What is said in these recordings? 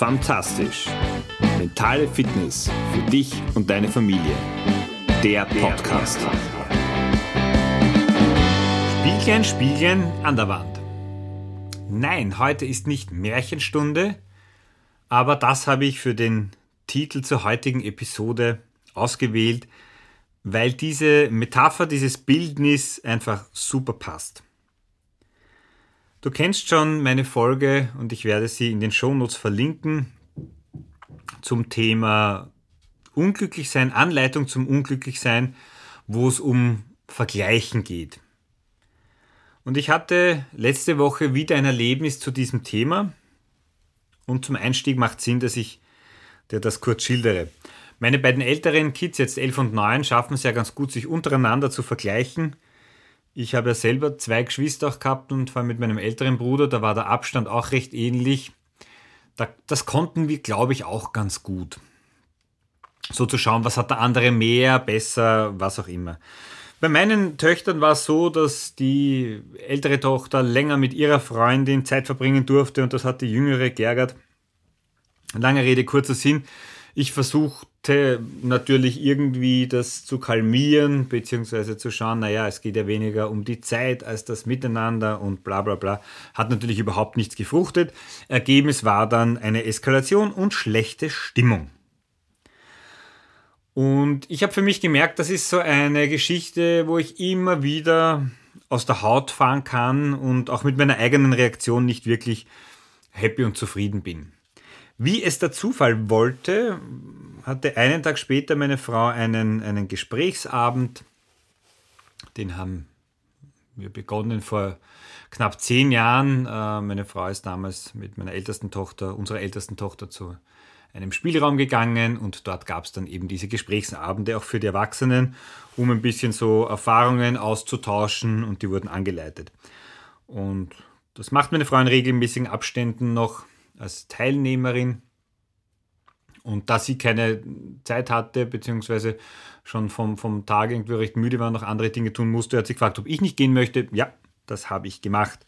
Fantastisch. Mentale Fitness für dich und deine Familie. Der Podcast. Spieglein, Spieglein an der Wand. Nein, heute ist nicht Märchenstunde, aber das habe ich für den Titel zur heutigen Episode ausgewählt, weil diese Metapher, dieses Bildnis einfach super passt. Du kennst schon meine Folge und ich werde sie in den Shownotes verlinken zum Thema Unglücklichsein, Anleitung zum Unglücklichsein, wo es um Vergleichen geht. Und ich hatte letzte Woche wieder ein Erlebnis zu diesem Thema und zum Einstieg macht Sinn, dass ich dir das kurz schildere. Meine beiden älteren Kids, jetzt 11 und 9, schaffen es ja ganz gut, sich untereinander zu vergleichen ich habe ja selber zwei Geschwister auch gehabt und vor allem mit meinem älteren Bruder, da war der Abstand auch recht ähnlich. das konnten wir, glaube ich, auch ganz gut. So zu schauen, was hat der andere mehr, besser, was auch immer. Bei meinen Töchtern war es so, dass die ältere Tochter länger mit ihrer Freundin Zeit verbringen durfte und das hat die jüngere geärgert. Lange Rede, kurzer Sinn. Ich versuchte natürlich irgendwie das zu kalmieren, beziehungsweise zu schauen, naja, es geht ja weniger um die Zeit als das Miteinander und bla bla bla. Hat natürlich überhaupt nichts gefruchtet. Ergebnis war dann eine Eskalation und schlechte Stimmung. Und ich habe für mich gemerkt, das ist so eine Geschichte, wo ich immer wieder aus der Haut fahren kann und auch mit meiner eigenen Reaktion nicht wirklich happy und zufrieden bin. Wie es der Zufall wollte, hatte einen Tag später meine Frau einen, einen Gesprächsabend. Den haben wir begonnen vor knapp zehn Jahren. Äh, meine Frau ist damals mit meiner ältesten Tochter, unserer ältesten Tochter, zu einem Spielraum gegangen und dort gab es dann eben diese Gesprächsabende auch für die Erwachsenen, um ein bisschen so Erfahrungen auszutauschen und die wurden angeleitet. Und das macht meine Frau in regelmäßigen Abständen noch als Teilnehmerin. Und da sie keine Zeit hatte, beziehungsweise schon vom, vom Tag irgendwie recht müde war, und noch andere Dinge tun musste, hat sie gefragt, ob ich nicht gehen möchte. Ja, das habe ich gemacht.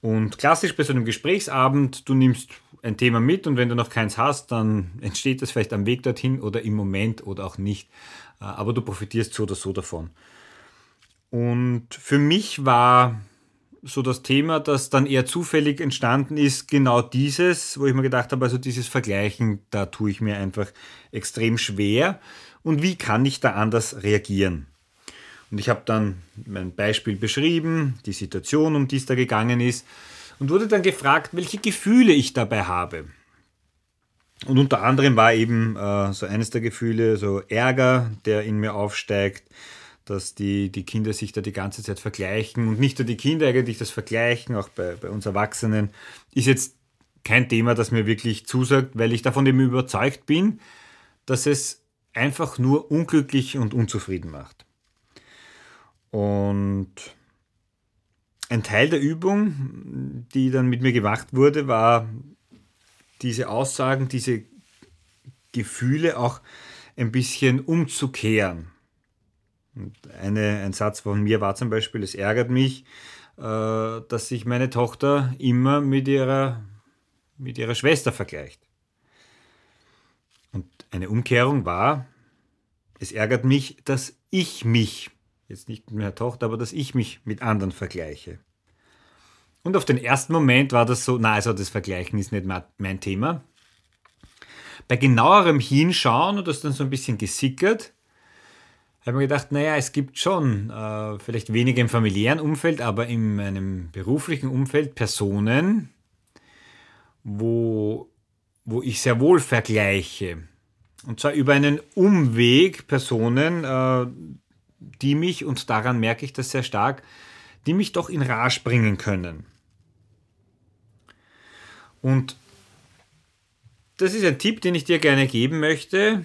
Und klassisch bei so einem Gesprächsabend, du nimmst ein Thema mit und wenn du noch keins hast, dann entsteht das vielleicht am Weg dorthin oder im Moment oder auch nicht. Äh, aber du profitierst so oder so davon. Und für mich war so das Thema, das dann eher zufällig entstanden ist, genau dieses, wo ich mir gedacht habe, also dieses Vergleichen, da tue ich mir einfach extrem schwer. Und wie kann ich da anders reagieren? Und ich habe dann mein Beispiel beschrieben, die Situation, um die es da gegangen ist, und wurde dann gefragt, welche Gefühle ich dabei habe. Und unter anderem war eben äh, so eines der Gefühle so Ärger, der in mir aufsteigt, dass die, die Kinder sich da die ganze Zeit vergleichen und nicht nur die Kinder eigentlich das Vergleichen, auch bei, bei uns Erwachsenen, ist jetzt kein Thema, das mir wirklich zusagt, weil ich davon eben überzeugt bin, dass es einfach nur unglücklich und unzufrieden macht. Und ein Teil der Übung, die dann mit mir gemacht wurde, war diese Aussagen, diese Gefühle auch ein bisschen umzukehren. Eine, ein Satz von mir war zum Beispiel, es ärgert mich, äh, dass sich meine Tochter immer mit ihrer, mit ihrer Schwester vergleicht. Und eine Umkehrung war, es ärgert mich, dass ich mich, jetzt nicht mit meiner Tochter, aber dass ich mich mit anderen vergleiche. Und auf den ersten Moment war das so, na, also das Vergleichen ist nicht mein Thema. Bei genauerem Hinschauen und das dann so ein bisschen gesickert, habe mir gedacht, naja, es gibt schon, äh, vielleicht weniger im familiären Umfeld, aber in meinem beruflichen Umfeld Personen, wo, wo ich sehr wohl vergleiche. Und zwar über einen Umweg Personen, äh, die mich, und daran merke ich das sehr stark, die mich doch in Rage bringen können. Und das ist ein Tipp, den ich dir gerne geben möchte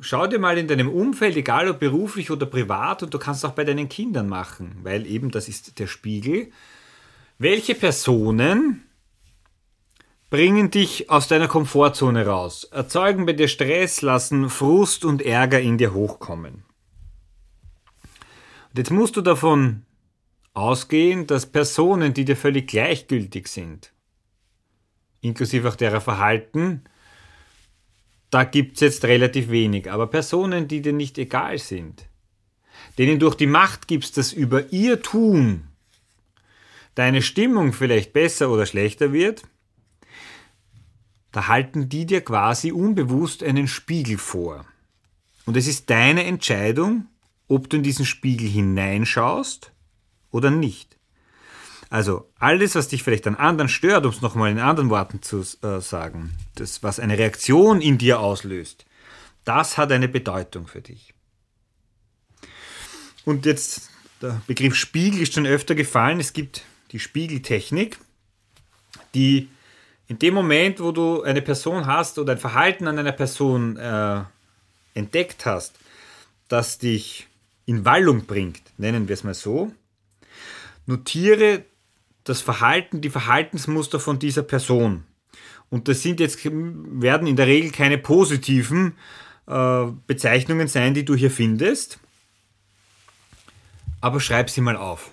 schau dir mal in deinem Umfeld, egal ob beruflich oder privat, und du kannst auch bei deinen Kindern machen, weil eben das ist der Spiegel. Welche Personen bringen dich aus deiner Komfortzone raus, erzeugen bei dir Stress, lassen Frust und Ärger in dir hochkommen? Und jetzt musst du davon ausgehen, dass Personen, die dir völlig gleichgültig sind, inklusive auch derer Verhalten, da gibt es jetzt relativ wenig. Aber Personen, die dir nicht egal sind, denen durch die Macht gibst, dass über ihr Tun deine Stimmung vielleicht besser oder schlechter wird, da halten die dir quasi unbewusst einen Spiegel vor. Und es ist deine Entscheidung, ob du in diesen Spiegel hineinschaust oder nicht. Also alles, was dich vielleicht an anderen stört, um es nochmal in anderen Worten zu äh, sagen, das, was eine Reaktion in dir auslöst, das hat eine Bedeutung für dich. Und jetzt, der Begriff Spiegel ist schon öfter gefallen. Es gibt die Spiegeltechnik, die in dem Moment, wo du eine Person hast oder ein Verhalten an einer Person äh, entdeckt hast, das dich in Wallung bringt, nennen wir es mal so, notiere das Verhalten, die Verhaltensmuster von dieser Person. Und das sind jetzt, werden in der Regel keine positiven äh, Bezeichnungen sein, die du hier findest, aber schreib sie mal auf.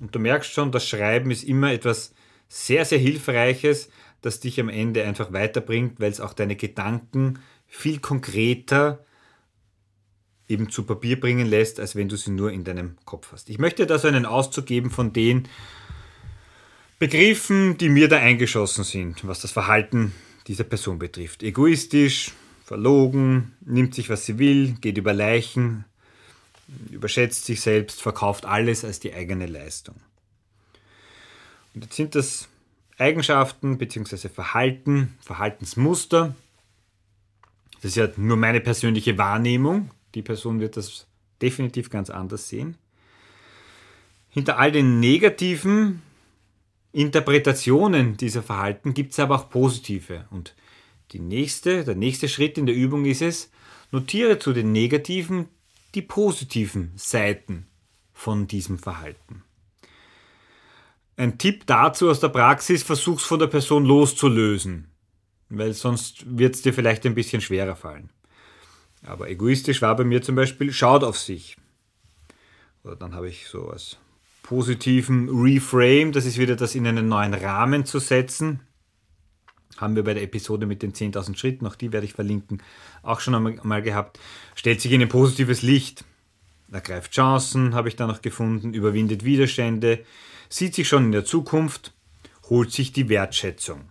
Und du merkst schon, das Schreiben ist immer etwas sehr, sehr Hilfreiches, das dich am Ende einfach weiterbringt, weil es auch deine Gedanken viel konkreter eben zu Papier bringen lässt, als wenn du sie nur in deinem Kopf hast. Ich möchte da so einen Auszug geben von den Begriffen, die mir da eingeschossen sind, was das Verhalten dieser Person betrifft. Egoistisch, verlogen, nimmt sich, was sie will, geht über Leichen, überschätzt sich selbst, verkauft alles als die eigene Leistung. Und jetzt sind das Eigenschaften bzw. Verhalten, Verhaltensmuster. Das ist ja nur meine persönliche Wahrnehmung. Die Person wird das definitiv ganz anders sehen. Hinter all den negativen Interpretationen dieser Verhalten gibt es aber auch positive. Und die nächste, der nächste Schritt in der Übung ist es, notiere zu den negativen die positiven Seiten von diesem Verhalten. Ein Tipp dazu aus der Praxis, versuch's von der Person loszulösen, weil sonst wird es dir vielleicht ein bisschen schwerer fallen. Aber egoistisch war bei mir zum Beispiel, schaut auf sich. Oder dann habe ich so als positiven Reframe, das ist wieder das in einen neuen Rahmen zu setzen. Haben wir bei der Episode mit den 10.000 Schritten, auch die werde ich verlinken, auch schon einmal gehabt. Stellt sich in ein positives Licht. Ergreift Chancen, habe ich da noch gefunden, überwindet Widerstände, sieht sich schon in der Zukunft, holt sich die Wertschätzung.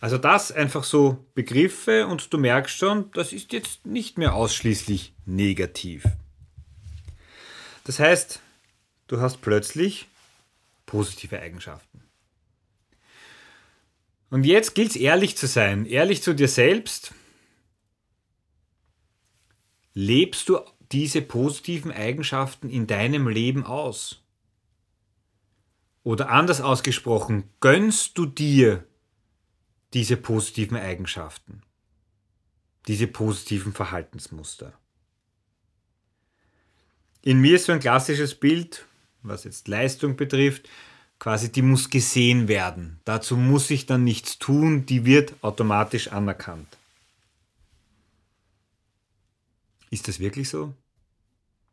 Also das einfach so Begriffe und du merkst schon, das ist jetzt nicht mehr ausschließlich negativ. Das heißt, du hast plötzlich positive Eigenschaften. Und jetzt gilt es ehrlich zu sein, ehrlich zu dir selbst. Lebst du diese positiven Eigenschaften in deinem Leben aus? Oder anders ausgesprochen, gönnst du dir diese positiven Eigenschaften, diese positiven Verhaltensmuster? In mir ist so ein klassisches Bild, was jetzt Leistung betrifft, quasi die muss gesehen werden. Dazu muss ich dann nichts tun, die wird automatisch anerkannt. Ist das wirklich so?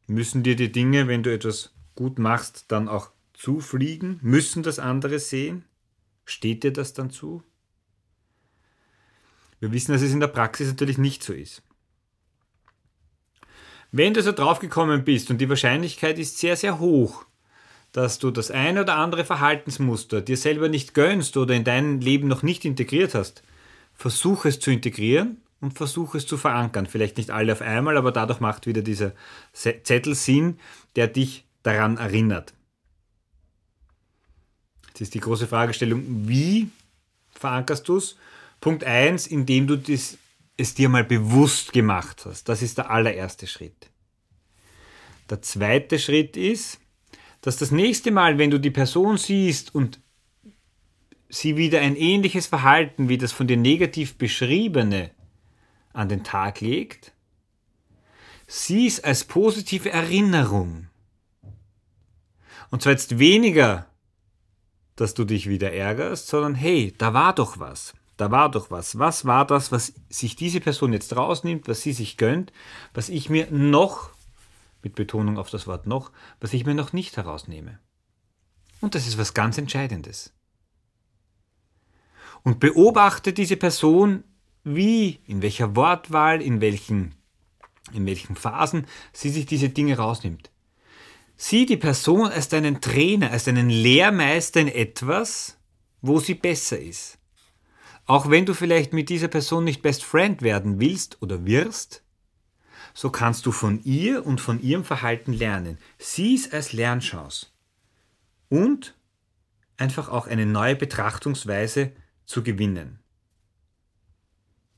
Müssen dir die Dinge, wenn du etwas gut machst, dann auch zufliegen? Müssen das andere sehen? Steht dir das dann zu? Wir wissen, dass es in der Praxis natürlich nicht so ist. Wenn du so draufgekommen bist und die Wahrscheinlichkeit ist sehr, sehr hoch, dass du das ein oder andere Verhaltensmuster dir selber nicht gönnst oder in dein Leben noch nicht integriert hast, versuch es zu integrieren und versuch es zu verankern. Vielleicht nicht alle auf einmal, aber dadurch macht wieder dieser Zettel Sinn, der dich daran erinnert. Jetzt ist die große Fragestellung, wie verankerst du es? Punkt 1, indem du das, es dir mal bewusst gemacht hast. Das ist der allererste Schritt. Der zweite Schritt ist, dass das nächste Mal, wenn du die Person siehst und sie wieder ein ähnliches Verhalten wie das von dir negativ beschriebene an den Tag legt, sieh es als positive Erinnerung. Und zwar jetzt weniger, dass du dich wieder ärgerst, sondern hey, da war doch was. Da war doch was. Was war das, was sich diese Person jetzt rausnimmt, was sie sich gönnt, was ich mir noch mit Betonung auf das Wort noch, was ich mir noch nicht herausnehme. Und das ist was ganz Entscheidendes. und beobachte diese Person, wie, in welcher Wortwahl, in welchen, in welchen Phasen sie sich diese Dinge rausnimmt. Sieh die Person als deinen Trainer, als deinen Lehrmeister in etwas, wo sie besser ist. Auch wenn du vielleicht mit dieser Person nicht Best Friend werden willst oder wirst, so kannst du von ihr und von ihrem Verhalten lernen. Sieh es als Lernchance. Und einfach auch eine neue Betrachtungsweise zu gewinnen.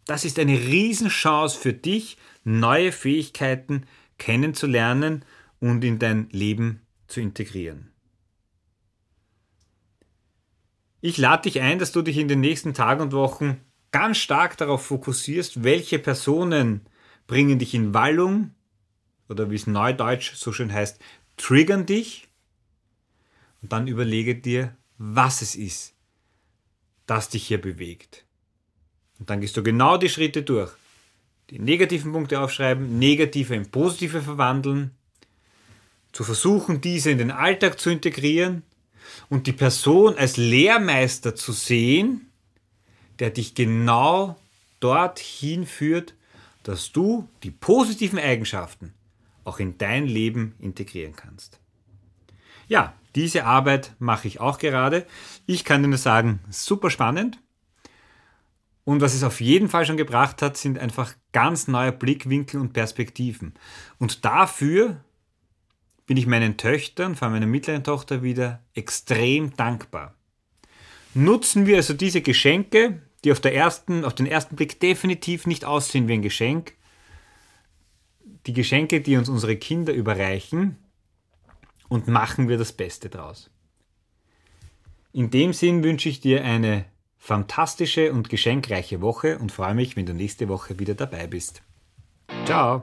Das ist eine Riesenchance für dich, neue Fähigkeiten kennenzulernen und in dein Leben zu integrieren. Ich lade dich ein, dass du dich in den nächsten Tagen und Wochen ganz stark darauf fokussierst, welche Personen bringen dich in Wallung oder wie es neudeutsch so schön heißt, triggern dich und dann überlege dir, was es ist, das dich hier bewegt. Und dann gehst du genau die Schritte durch. Die negativen Punkte aufschreiben, negative in positive verwandeln, zu versuchen, diese in den Alltag zu integrieren und die Person als Lehrmeister zu sehen, der dich genau dorthin führt, dass du die positiven Eigenschaften auch in dein Leben integrieren kannst. Ja, diese Arbeit mache ich auch gerade. Ich kann dir nur sagen, super spannend. Und was es auf jeden Fall schon gebracht hat, sind einfach ganz neue Blickwinkel und Perspektiven. Und dafür bin ich meinen Töchtern, vor allem meiner mittleren Tochter, wieder extrem dankbar. Nutzen wir also diese Geschenke, die auf, der ersten, auf den ersten Blick definitiv nicht aussehen wie ein Geschenk, die Geschenke, die uns unsere Kinder überreichen, und machen wir das Beste draus. In dem Sinn wünsche ich dir eine fantastische und geschenkreiche Woche und freue mich, wenn du nächste Woche wieder dabei bist. Ciao!